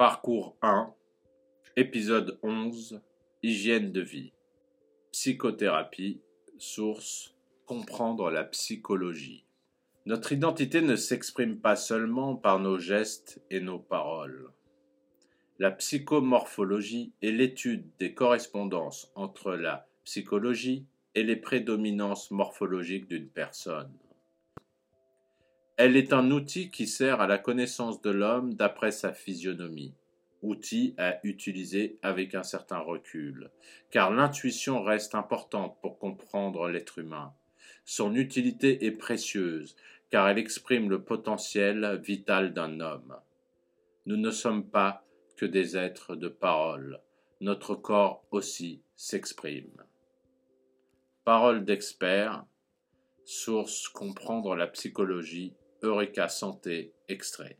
Parcours 1, épisode 11, Hygiène de vie. Psychothérapie, source, comprendre la psychologie. Notre identité ne s'exprime pas seulement par nos gestes et nos paroles. La psychomorphologie est l'étude des correspondances entre la psychologie et les prédominances morphologiques d'une personne. Elle est un outil qui sert à la connaissance de l'homme d'après sa physionomie, outil à utiliser avec un certain recul, car l'intuition reste importante pour comprendre l'être humain. Son utilité est précieuse, car elle exprime le potentiel vital d'un homme. Nous ne sommes pas que des êtres de parole, notre corps aussi s'exprime. Parole d'expert, source comprendre la psychologie Eureka Santé, extrait.